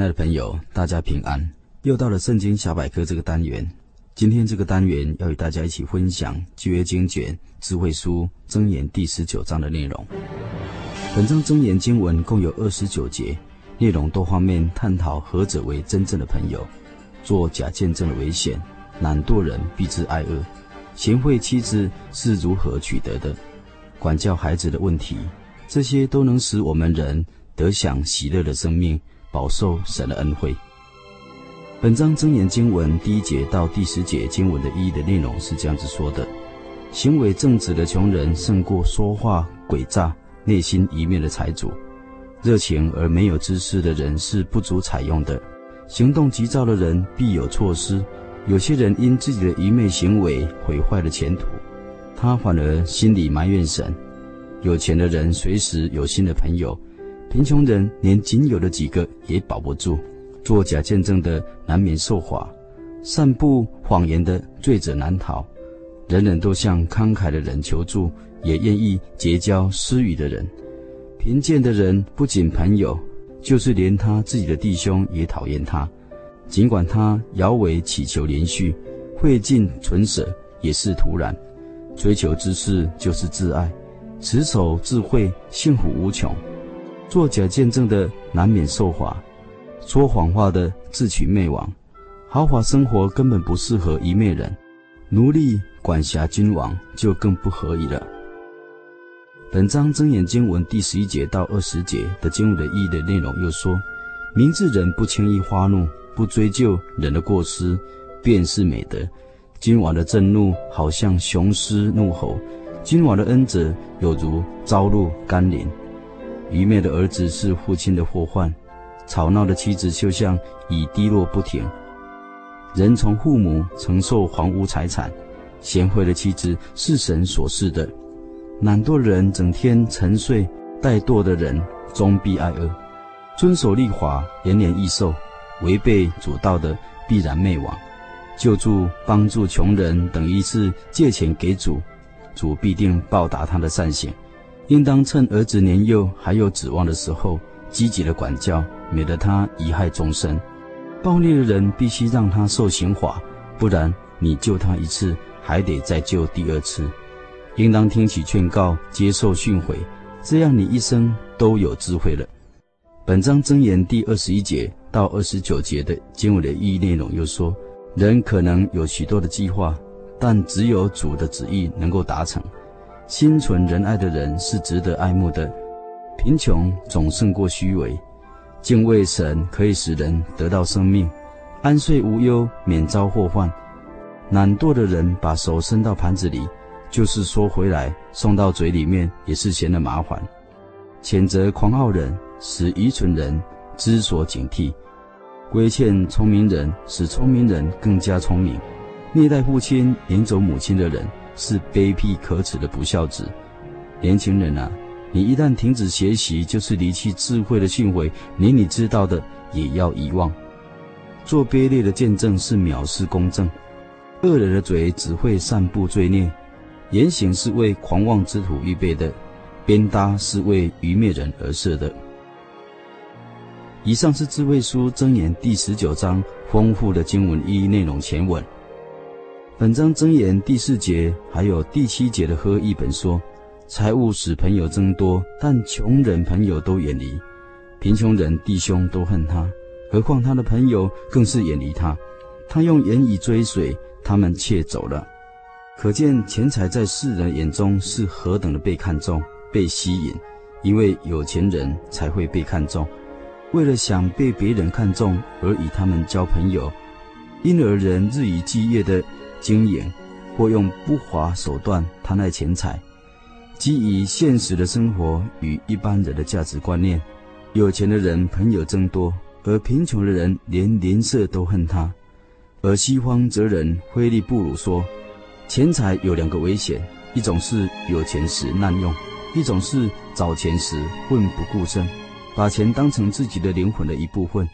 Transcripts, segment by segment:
亲爱的朋友，大家平安！又到了圣经小百科这个单元。今天这个单元要与大家一起分享旧约经卷智慧书箴言第十九章的内容。本章箴言经文共有二十九节，内容多方面探讨何者为真正的朋友，做假见证的危险，懒惰人必致挨饿，贤惠妻子是如何取得的，管教孩子的问题，这些都能使我们人得享喜乐的生命。饱受神的恩惠。本章箴言经文第一节到第十节经文的意义的内容是这样子说的：行为正直的穷人胜过说话诡诈、内心愚昧的财主。热情而没有知识的人是不足采用的。行动急躁的人必有错失。有些人因自己的愚昧行为毁坏了前途，他反而心里埋怨神。有钱的人随时有新的朋友。贫穷人连仅有的几个也保不住，作假见证的难免受罚，散布谎言的罪者难逃。人人都向慷慨的人求助，也愿意结交施予的人。贫贱的人不仅朋友，就是连他自己的弟兄也讨厌他。尽管他摇尾祈求连续，费尽唇舌，也是徒然。追求知识就是自爱，持守智慧，幸福无穷。作假见证的难免受罚，说谎话的自取灭亡。豪华生活根本不适合愚昧人，奴隶管辖君王就更不合宜了。本章箴言经文第十一节到二十节的经文的意义的内容又说：明智人不轻易发怒，不追究人的过失，便是美德。君王的震怒好像雄狮怒吼，君王的恩泽有如朝露甘霖。愚昧的儿子是父亲的祸患，吵闹的妻子就像雨滴落不停。人从父母承受房屋财产，贤惠的妻子是神所赐的。懒惰的人整天沉睡，怠惰的人终必挨饿。遵守律法，延年益寿；违背主道的，必然灭亡。救助帮助穷人，等于是借钱给主，主必定报答他的善行。应当趁儿子年幼还有指望的时候，积极的管教，免得他贻害终身。暴虐的人必须让他受刑罚，不然你救他一次，还得再救第二次。应当听取劝告，接受训诲，这样你一生都有智慧了。本章箴言第二十一节到二十九节的经文的意义内容又说：人可能有许多的计划，但只有主的旨意能够达成。心存仁爱的人是值得爱慕的，贫穷总胜过虚伪。敬畏神可以使人得到生命，安睡无忧，免遭祸患。懒惰的人把手伸到盘子里，就是说回来送到嘴里面也是嫌得麻烦。谴责狂傲人，使愚蠢人知所警惕；规劝聪明人，使聪明人更加聪明。虐待父亲、撵走母亲的人。是卑鄙可耻的不孝子，年轻人啊，你一旦停止学习，就是离弃智慧的训诲，连你知道的也要遗忘。做卑劣的见证是藐视公正，恶人的嘴只会散布罪孽，言行是为狂妄之徒预备的，鞭打是为愚昧人而设的。以上是智慧书箴言第十九章丰富的经文意义内容前文。本章箴言第四节还有第七节的喝，一本说：财物使朋友增多，但穷人朋友都远离。贫穷人弟兄都恨他，何况他的朋友更是远离他。他用言语追随，他们却走了。可见钱财在世人眼中是何等的被看重、被吸引，因为有钱人才会被看重。为了想被别人看重而与他们交朋友。因而人日以继夜的经营，或用不法手段贪爱钱财，基于现实的生活与一般人的价值观念，有钱的人朋友增多，而贫穷的人连邻舍都恨他。而西方哲人菲利布鲁说，钱财有两个危险，一种是有钱时滥用，一种是找钱时奋不顾身，把钱当成自己的灵魂的一部分。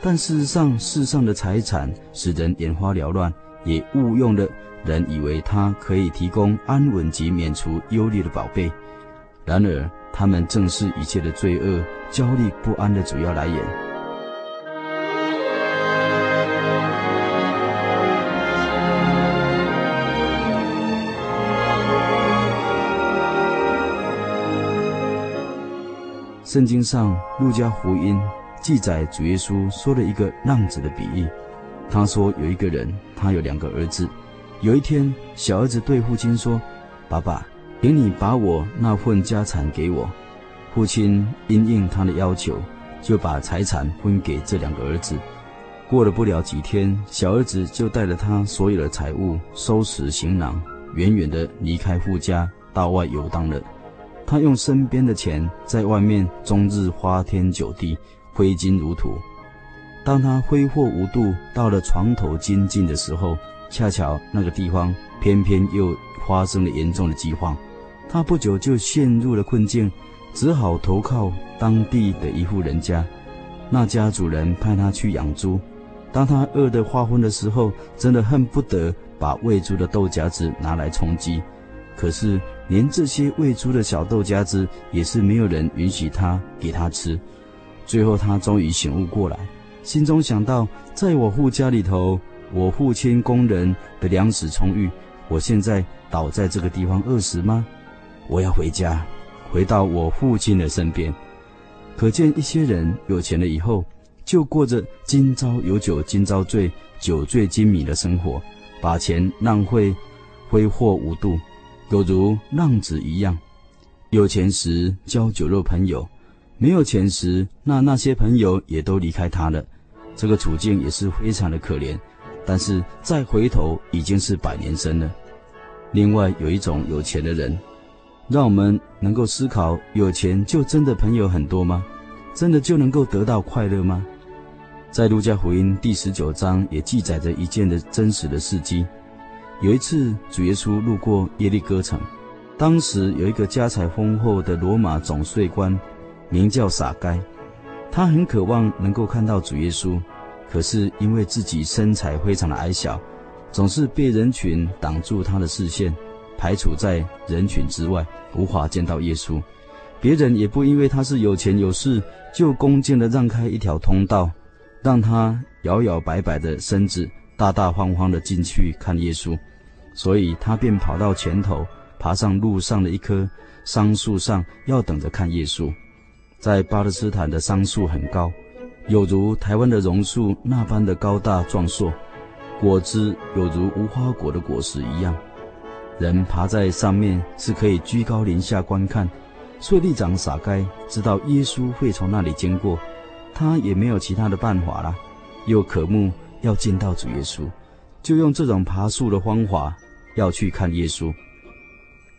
但事实上，世上的财产使人眼花缭乱，也误用了。人以为他可以提供安稳及免除忧虑的宝贝，然而他们正是一切的罪恶、焦虑不安的主要来源。圣经上《路加福音》记载，主耶稣说了一个浪子的比喻。他说，有一个人，他有两个儿子。有一天，小儿子对父亲说：“爸爸，请你把我那份家产给我。”父亲因应他的要求，就把财产分给这两个儿子。过了不了几天，小儿子就带着他所有的财物，收拾行囊，远远地离开父家，到外游荡了。他用身边的钱在外面终日花天酒地，挥金如土。当他挥霍无度，到了床头金尽的时候，恰巧那个地方偏偏又发生了严重的饥荒，他不久就陷入了困境，只好投靠当地的一户人家。那家主人派他去养猪，当他饿得发昏的时候，真的恨不得把喂猪的豆荚子拿来充饥。可是连这些喂猪的小豆荚子也是没有人允许他给他吃。最后他终于醒悟过来，心中想到，在我父家里头。我父亲工人的粮食充裕，我现在倒在这个地方饿死吗？我要回家，回到我父亲的身边。可见一些人有钱了以后，就过着今朝有酒今朝醉、酒醉金迷的生活，把钱浪费、挥霍无度，有如浪子一样。有钱时交酒肉朋友，没有钱时，那那些朋友也都离开他了。这个处境也是非常的可怜。但是再回头已经是百年身了。另外有一种有钱的人，让我们能够思考：有钱就真的朋友很多吗？真的就能够得到快乐吗？在路加福音第十九章也记载着一件的真实的事迹。有一次主耶稣路过耶利哥城，当时有一个家财丰厚的罗马总税官，名叫撒该，他很渴望能够看到主耶稣。可是因为自己身材非常的矮小，总是被人群挡住他的视线，排除在人群之外，无法见到耶稣。别人也不因为他是有钱有势，就恭敬的让开一条通道，让他摇摇摆摆的身子，大大方方的进去看耶稣。所以他便跑到前头，爬上路上的一棵桑树上，要等着看耶稣。在巴勒斯坦的桑树很高。有如台湾的榕树那般的高大壮硕，果子有如无花果的果实一样。人爬在上面是可以居高临下观看。税吏长撒该知道耶稣会从那里经过，他也没有其他的办法了，又渴慕要见到主耶稣，就用这种爬树的方法要去看耶稣。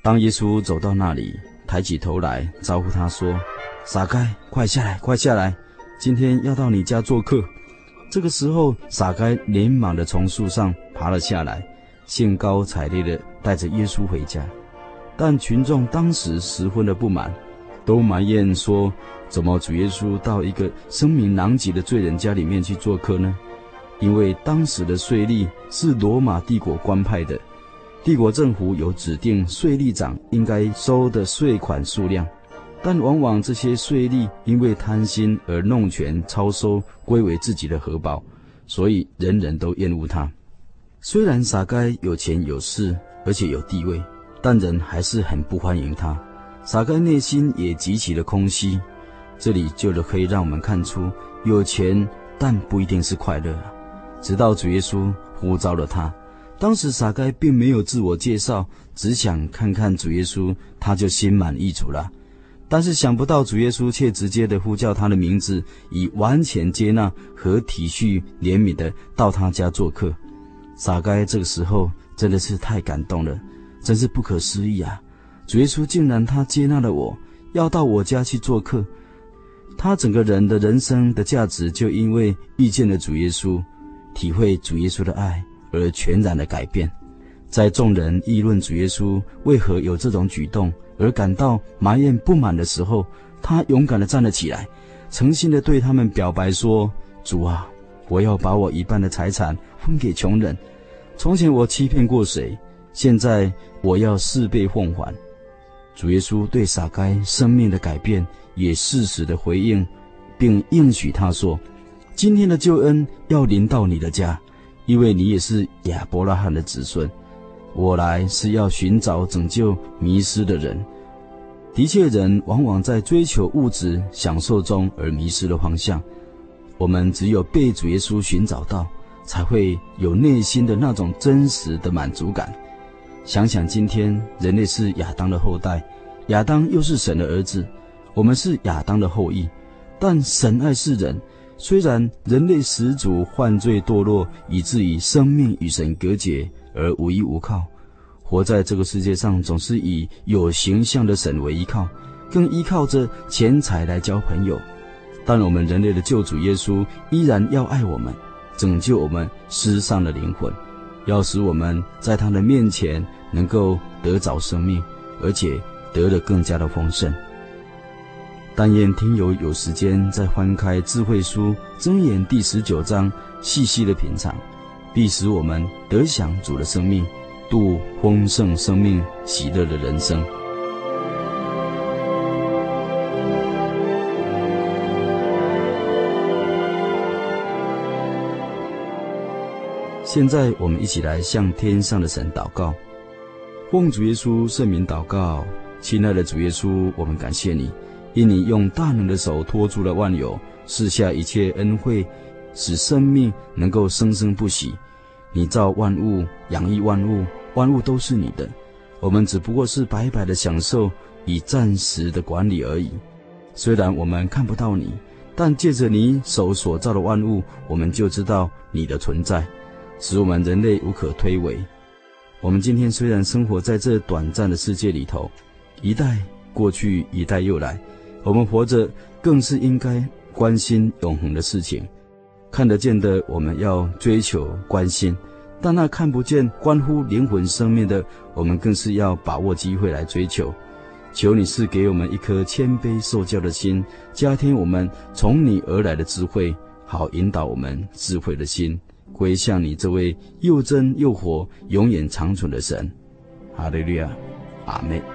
当耶稣走到那里，抬起头来招呼他说：“傻该，快下来，快下来。”今天要到你家做客，这个时候，傻该连忙的从树上爬了下来，兴高采烈的带着耶稣回家。但群众当时十分的不满，都埋怨说：怎么主耶稣到一个声名狼藉的罪人家里面去做客呢？因为当时的税吏是罗马帝国官派的，帝国政府有指定税吏长应该收的税款数量。但往往这些税吏因为贪心而弄权超收，归为自己的荷包，所以人人都厌恶他。虽然撒该有钱有势，而且有地位，但人还是很不欢迎他。撒该内心也极其的空虚。这里就可以让我们看出，有钱但不一定是快乐。直到主耶稣呼召了他，当时撒该并没有自我介绍，只想看看主耶稣，他就心满意足了。但是想不到主耶稣却直接的呼叫他的名字，以完全接纳和体恤怜悯的到他家做客。撒该这个时候真的是太感动了，真是不可思议啊！主耶稣竟然他接纳了我，要到我家去做客。他整个人的人生的价值就因为遇见了主耶稣，体会主耶稣的爱而全然的改变。在众人议论主耶稣为何有这种举动而感到埋怨不满的时候，他勇敢地站了起来，诚心地对他们表白说：“主啊，我要把我一半的财产分给穷人。从前我欺骗过谁，现在我要四倍奉还。”主耶稣对撒该生命的改变也适时的回应，并应许他说：“今天的救恩要临到你的家，因为你也是亚伯拉罕的子孙。我来是要寻找拯救迷失的人。的确，人往往在追求物质享受中而迷失了方向。我们只有被主耶稣寻找到，才会有内心的那种真实的满足感。”想想今天，人类是亚当的后代，亚当又是神的儿子，我们是亚当的后裔。但神爱世人，虽然人类始祖犯罪堕落，以至于生命与神隔绝而无依无靠，活在这个世界上总是以有形象的神为依靠，更依靠着钱财来交朋友。但我们人类的救主耶稣依然要爱我们，拯救我们失丧的灵魂。要使我们在他的面前能够得着生命，而且得的更加的丰盛。但愿听友有时间再翻开智慧书箴言第十九章，细细的品尝，必使我们得享主的生命，度丰盛生命喜乐的人生。现在我们一起来向天上的神祷告，奉主耶稣圣名祷告，亲爱的主耶稣，我们感谢你，因你用大能的手托住了万有，赐下一切恩惠，使生命能够生生不息。你造万物，养育万物，万物都是你的，我们只不过是白白的享受，以暂时的管理而已。虽然我们看不到你，但借着你手所造的万物，我们就知道你的存在。使我们人类无可推诿。我们今天虽然生活在这短暂的世界里头，一代过去，一代又来。我们活着更是应该关心永恒的事情。看得见的，我们要追求关心；但那看不见、关乎灵魂生命的，我们更是要把握机会来追求。求你是给我们一颗谦卑受教的心，加添我们从你而来的智慧，好引导我们智慧的心。归向你这位又真又活、永远长存的神，哈利亚，阿门。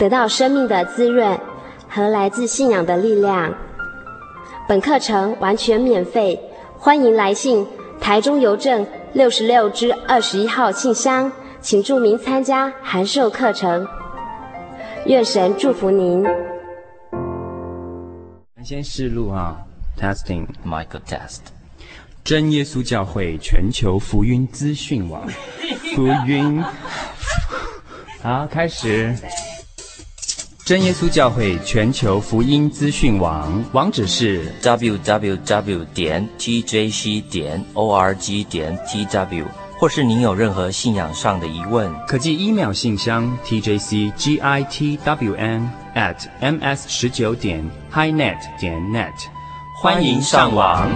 得到生命的滋润和来自信仰的力量。本课程完全免费，欢迎来信台中邮政六十六至二十一号信箱，请注明参加函授课程。愿神祝福您。先试录啊，testing，Michael test。真耶稣教会全球福音资讯网，福音。好，开始。真耶稣教会全球福音资讯网网址是 www 点 tjc 点 org 点 tw，或是您有任何信仰上的疑问，可寄 email 信箱 tjcgitwn at ms 十九点 highnet 点 net，欢迎上网。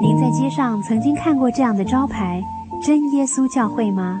您在街上曾经看过这样的招牌“真耶稣教会”吗？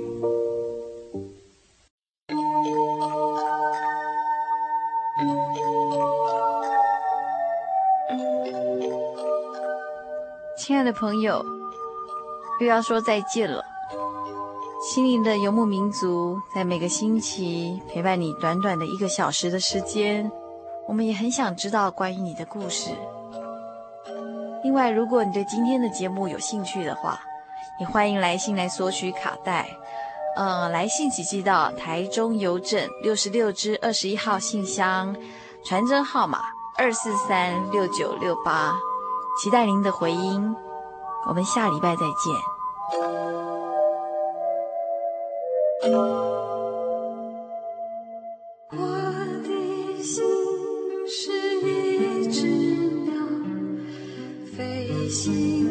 亲爱的朋友，又要说再见了。心灵的游牧民族，在每个星期陪伴你短短的一个小时的时间，我们也很想知道关于你的故事。另外，如果你对今天的节目有兴趣的话，也欢迎来信来索取卡带。呃，来信请寄到台中邮政六十六支二十一号信箱，传真号码二四三六九六八。期待您的回音，我们下礼拜再见。我的心是一只鸟，飞行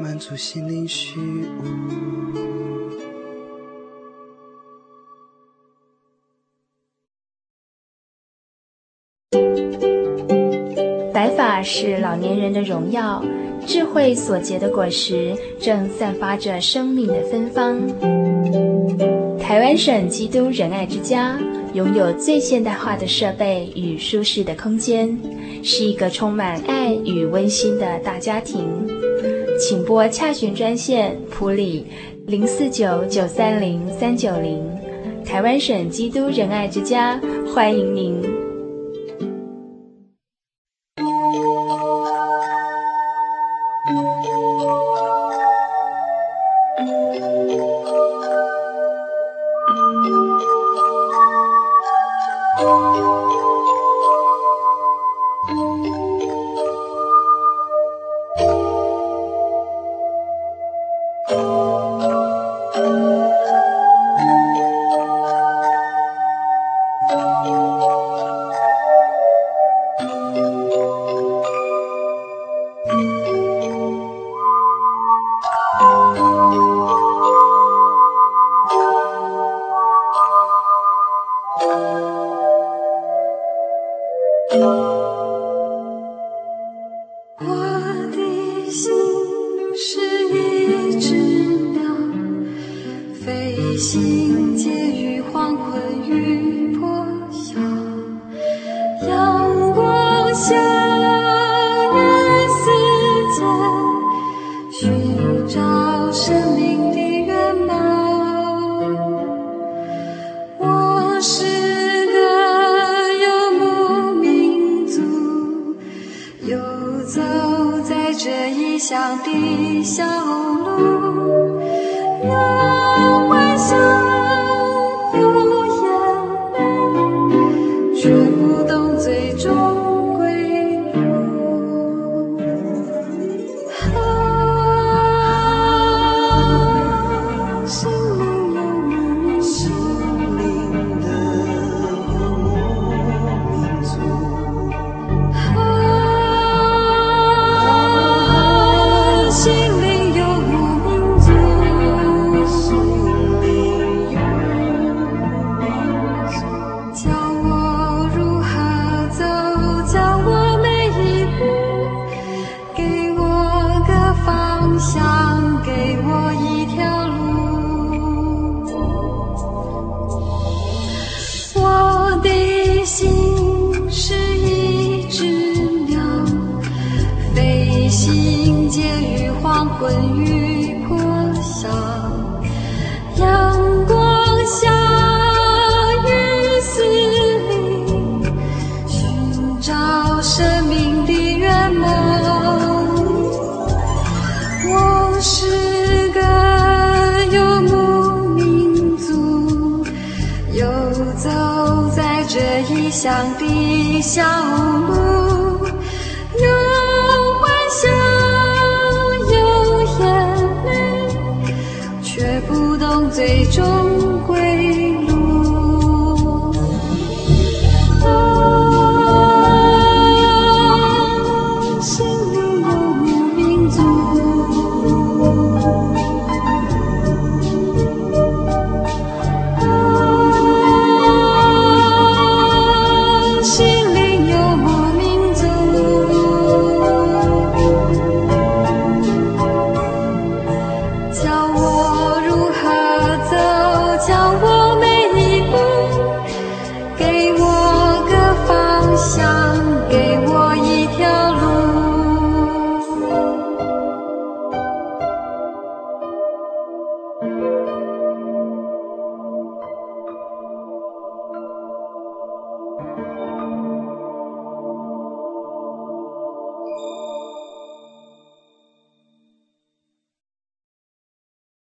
满足心灵虚无。白发是老年人的荣耀。智慧所结的果实，正散发着生命的芬芳。台湾省基督仁爱之家拥有最现代化的设备与舒适的空间，是一个充满爱与温馨的大家庭。请拨洽询专线普里零四九九三零三九零，台湾省基督仁爱之家欢迎您。乡的小路，